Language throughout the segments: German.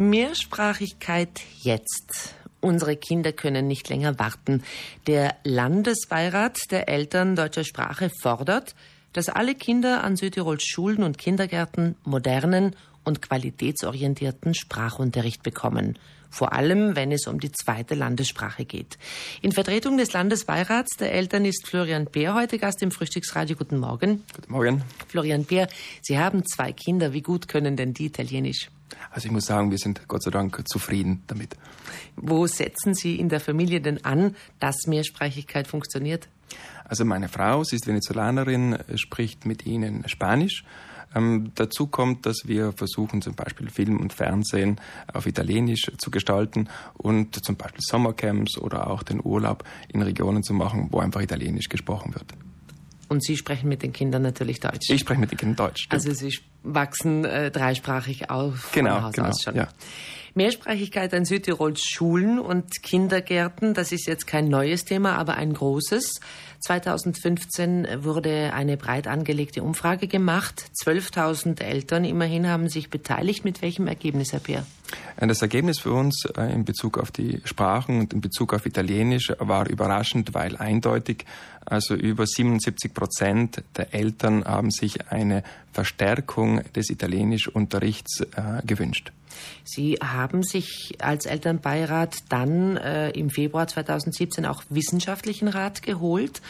Mehrsprachigkeit jetzt. Unsere Kinder können nicht länger warten. Der Landesbeirat der Eltern deutscher Sprache fordert, dass alle Kinder an Südtirols Schulen und Kindergärten modernen und qualitätsorientierten Sprachunterricht bekommen. Vor allem, wenn es um die zweite Landessprache geht. In Vertretung des Landesbeirats der Eltern ist Florian Beer heute Gast im Frühstücksradio. Guten Morgen. Guten Morgen. Florian Beer, Sie haben zwei Kinder. Wie gut können denn die Italienisch? Also ich muss sagen, wir sind Gott sei Dank zufrieden damit. Wo setzen Sie in der Familie denn an, dass Mehrsprachigkeit funktioniert? Also meine Frau, sie ist Venezolanerin, spricht mit ihnen Spanisch. Ähm, dazu kommt, dass wir versuchen, zum Beispiel Film und Fernsehen auf Italienisch zu gestalten und zum Beispiel Sommercamps oder auch den Urlaub in Regionen zu machen, wo einfach Italienisch gesprochen wird. Und Sie sprechen mit den Kindern natürlich Deutsch. Ich spreche mit den Kindern Deutsch. Stimmt. Also Sie wachsen äh, dreisprachig auf genau, Haus genau, aus schon. Ja. Mehrsprachigkeit an Südtirols Schulen und Kindergärten, das ist jetzt kein neues Thema, aber ein großes. 2015 wurde eine breit angelegte Umfrage gemacht. 12.000 Eltern immerhin haben sich beteiligt. Mit welchem Ergebnis, Herr Peer? Äh, das Ergebnis für uns äh, in Bezug auf die Sprachen und in Bezug auf Italienisch war überraschend, weil eindeutig, also über 77 Prozent der Eltern haben sich eine Verstärkung des Italienischunterrichts äh, gewünscht. Sie haben sich als Elternbeirat dann äh, im Februar 2017 auch wissenschaftlichen Rat geholt.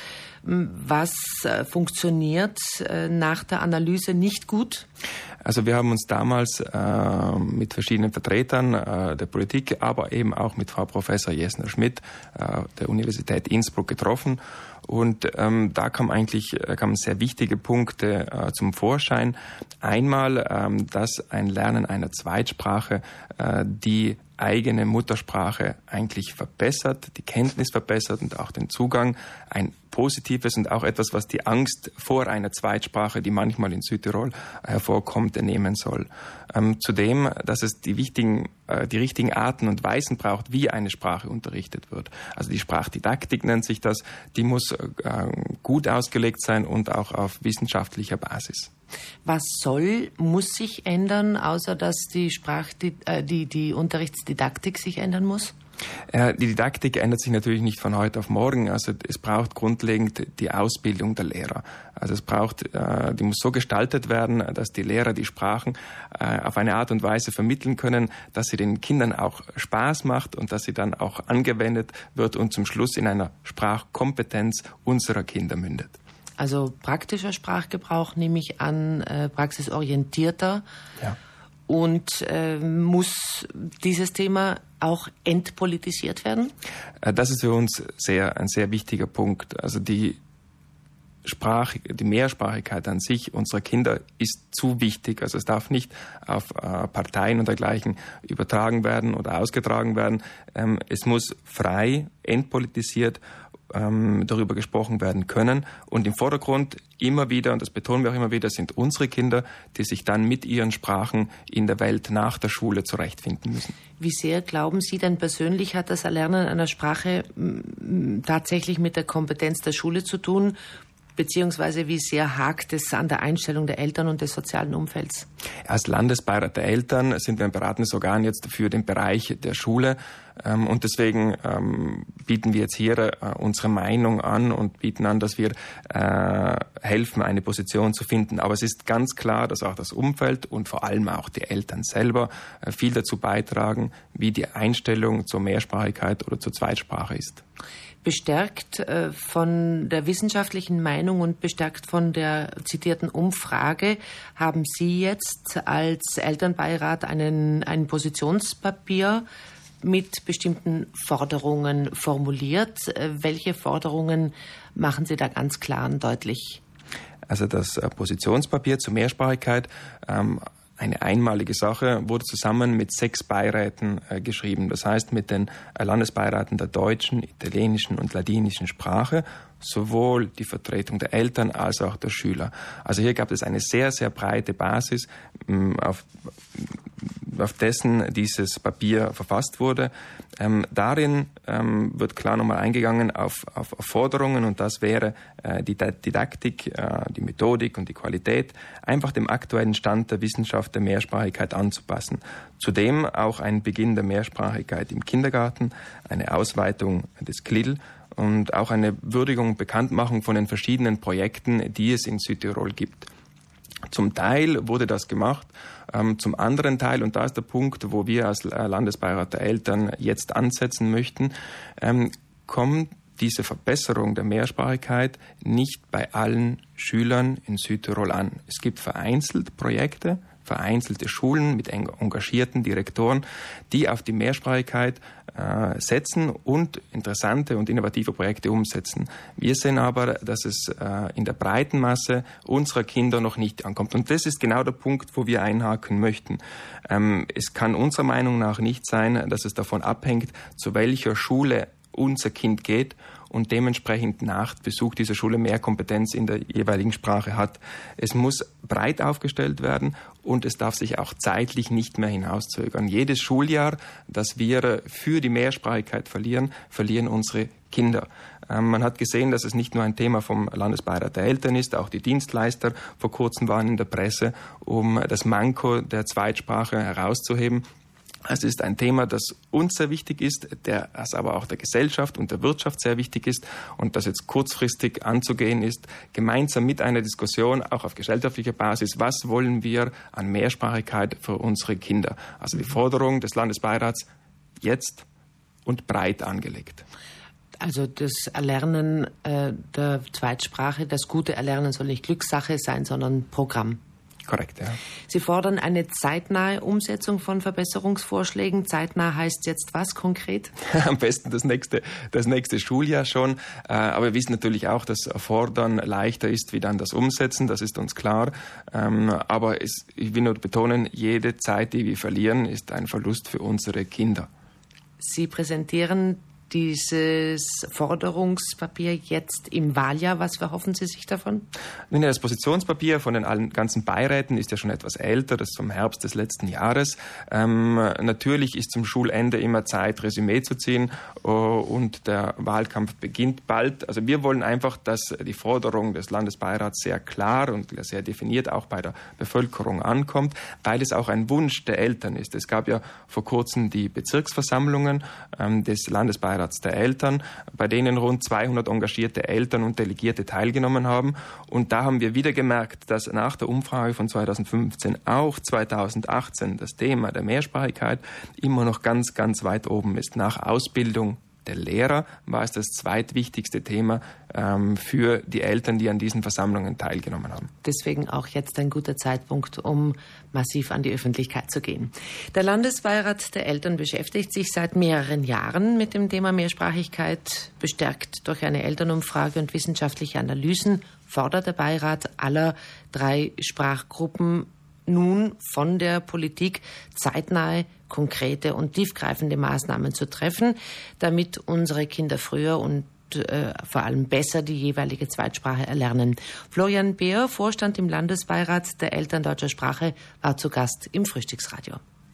Was äh, funktioniert äh, nach der Analyse nicht gut? Also wir haben uns damals äh, mit verschiedenen Vertretern äh, der Politik, aber eben auch mit Frau Professor Jesner Schmidt äh, der Universität Innsbruck getroffen. Und ähm, da kam eigentlich äh, kamen sehr wichtige Punkte äh, zum Vorschein. Einmal, ähm, dass ein Lernen einer Zweitsprache äh, die eigene Muttersprache eigentlich verbessert, die Kenntnis verbessert und auch den Zugang. Ein positives und auch etwas, was die Angst vor einer Zweitsprache, die manchmal in Südtirol hervorkommt, nehmen soll. Ähm, zudem, dass es die wichtigen, äh, die richtigen Arten und Weisen braucht, wie eine Sprache unterrichtet wird. Also die Sprachdidaktik nennt sich das. Die muss äh, gut ausgelegt sein und auch auf wissenschaftlicher Basis. Was soll, muss sich ändern, außer dass die Sprach, die, äh, die, die Unterrichtsdidaktik sich ändern muss? Äh, die Didaktik ändert sich natürlich nicht von heute auf morgen. Also es braucht grundlegend die Ausbildung der Lehrer. Also es braucht, äh, die muss so gestaltet werden, dass die Lehrer die Sprachen äh, auf eine Art und Weise vermitteln können, dass sie den Kindern auch Spaß macht und dass sie dann auch angewendet wird und zum Schluss in einer Sprachkompetenz unserer Kinder mündet. Also praktischer Sprachgebrauch nehme ich an, praxisorientierter. Ja. Und äh, muss dieses Thema auch entpolitisiert werden? Äh, das ist für uns sehr, ein sehr wichtiger Punkt. Also die Sprach, die Mehrsprachigkeit an sich unserer Kinder ist zu wichtig. Also es darf nicht auf äh, Parteien und dergleichen übertragen werden oder ausgetragen werden. Ähm, es muss frei, entpolitisiert ähm, darüber gesprochen werden können. Und im Vordergrund immer wieder, und das betonen wir auch immer wieder, sind unsere Kinder, die sich dann mit ihren Sprachen in der Welt nach der Schule zurechtfinden müssen. Wie sehr glauben Sie denn persönlich, hat das Erlernen einer Sprache tatsächlich mit der Kompetenz der Schule zu tun? beziehungsweise wie sehr hakt es an der Einstellung der Eltern und des sozialen Umfelds? Als Landesbeirat der Eltern sind wir ein beratendes Organ jetzt für den Bereich der Schule und deswegen ähm, bieten wir jetzt hier äh, unsere Meinung an und bieten an, dass wir äh, helfen, eine Position zu finden. Aber es ist ganz klar, dass auch das Umfeld und vor allem auch die Eltern selber äh, viel dazu beitragen, wie die Einstellung zur Mehrsprachigkeit oder zur Zweitsprache ist bestärkt von der wissenschaftlichen Meinung und bestärkt von der zitierten Umfrage haben Sie jetzt als Elternbeirat einen, ein Positionspapier mit bestimmten Forderungen formuliert. Äh, welche Forderungen machen Sie da ganz klar und deutlich? Also das äh, Positionspapier zur Mehrsprachigkeit ähm, eine einmalige Sache, wurde zusammen mit sechs Beiräten äh, geschrieben. Das heißt mit den Landesbeiraten der deutschen, italienischen und ladinischen Sprache, sowohl die Vertretung der Eltern als auch der Schüler. Also hier gab es eine sehr, sehr breite Basis, mh, auf, auf dessen dieses Papier verfasst wurde. Ähm, darin ähm, wird klar nochmal eingegangen auf, auf, auf, Forderungen und das wäre äh, die Didaktik, äh, die Methodik und die Qualität einfach dem aktuellen Stand der Wissenschaft der Mehrsprachigkeit anzupassen. Zudem auch ein Beginn der Mehrsprachigkeit im Kindergarten, eine Ausweitung des KLIL und auch eine Würdigung, Bekanntmachung von den verschiedenen Projekten, die es in Südtirol gibt. Zum Teil wurde das gemacht, ähm, zum anderen Teil, und da ist der Punkt, wo wir als äh, Landesbeirat der Eltern jetzt ansetzen möchten, ähm, kommt diese Verbesserung der Mehrsprachigkeit nicht bei allen Schülern in Südtirol an. Es gibt vereinzelt Projekte, vereinzelte Schulen mit engagierten Direktoren, die auf die Mehrsprachigkeit setzen und interessante und innovative Projekte umsetzen. Wir sehen aber, dass es äh, in der breiten Masse unserer Kinder noch nicht ankommt. Und das ist genau der Punkt, wo wir einhaken möchten. Ähm, es kann unserer Meinung nach nicht sein, dass es davon abhängt, zu welcher Schule unser Kind geht und dementsprechend nach Besuch dieser Schule mehr Kompetenz in der jeweiligen Sprache hat. Es muss breit aufgestellt werden und es darf sich auch zeitlich nicht mehr hinauszögern. Jedes Schuljahr, das wir für die Mehrsprachigkeit verlieren, verlieren unsere Kinder. Ähm, man hat gesehen, dass es nicht nur ein Thema vom Landesbeirat der Eltern ist, auch die Dienstleister vor kurzem waren in der Presse, um das Manko der Zweitsprache herauszuheben. Es ist ein Thema, das uns sehr wichtig ist, der, das aber auch der Gesellschaft und der Wirtschaft sehr wichtig ist und das jetzt kurzfristig anzugehen ist, gemeinsam mit einer Diskussion auch auf gesellschaftlicher Basis, was wollen wir an Mehrsprachigkeit für unsere Kinder? Also die Forderung des Landesbeirats jetzt und breit angelegt. Also das Erlernen äh, der Zweitsprache, das gute Erlernen soll nicht Glückssache sein, sondern Programm. Korrekt, ja. Sie fordern eine zeitnahe Umsetzung von Verbesserungsvorschlägen. Zeitnah heißt jetzt was konkret? Am besten das nächste, das nächste Schuljahr schon. Äh, aber wir wissen natürlich auch, dass Fordern leichter ist wie dann das Umsetzen. Das ist uns klar. Ähm, aber es, ich will nur betonen, jede Zeit, die wir verlieren, ist ein Verlust für unsere Kinder. Sie präsentieren dieses Forderungspapier jetzt im Wahljahr. Was verhoffen Sie sich davon? Das Positionspapier von den ganzen Beiräten ist ja schon etwas älter, das ist vom Herbst des letzten Jahres. Ähm, natürlich ist zum Schulende immer Zeit, Resümee zu ziehen uh, und der Wahlkampf beginnt bald. Also wir wollen einfach, dass die Forderung des Landesbeirats sehr klar und sehr definiert auch bei der Bevölkerung ankommt, weil es auch ein Wunsch der Eltern ist. Es gab ja vor kurzem die Bezirksversammlungen ähm, des Landesbeirats Beirats der Eltern, bei denen rund 200 engagierte Eltern und Delegierte teilgenommen haben. Und da haben wir wieder gemerkt, dass nach der Umfrage von 2015 auch 2018 das Thema der Mehrsprachigkeit immer noch ganz, ganz weit oben ist. Nach Ausbildung der Lehrer war es das zweitwichtigste Thema ähm, für die Eltern, die an diesen Versammlungen teilgenommen haben. Deswegen auch jetzt ein guter Zeitpunkt, um massiv an die Öffentlichkeit zu gehen. Der Landesbeirat der Eltern beschäftigt sich seit mehreren Jahren mit dem Thema Mehrsprachigkeit, bestärkt durch eine Elternumfrage und wissenschaftliche Analysen fordert der Beirat aller drei Sprachgruppen nun von der Politik zeitnahe, konkrete und tiefgreifende Maßnahmen zu treffen, damit unsere Kinder früher und äh, vor allem besser die jeweilige Zweitsprache erlernen. Florian Beer, Vorstand im Landesbeirat der Eltern deutscher Sprache, war zu Gast im Frühstücksradio.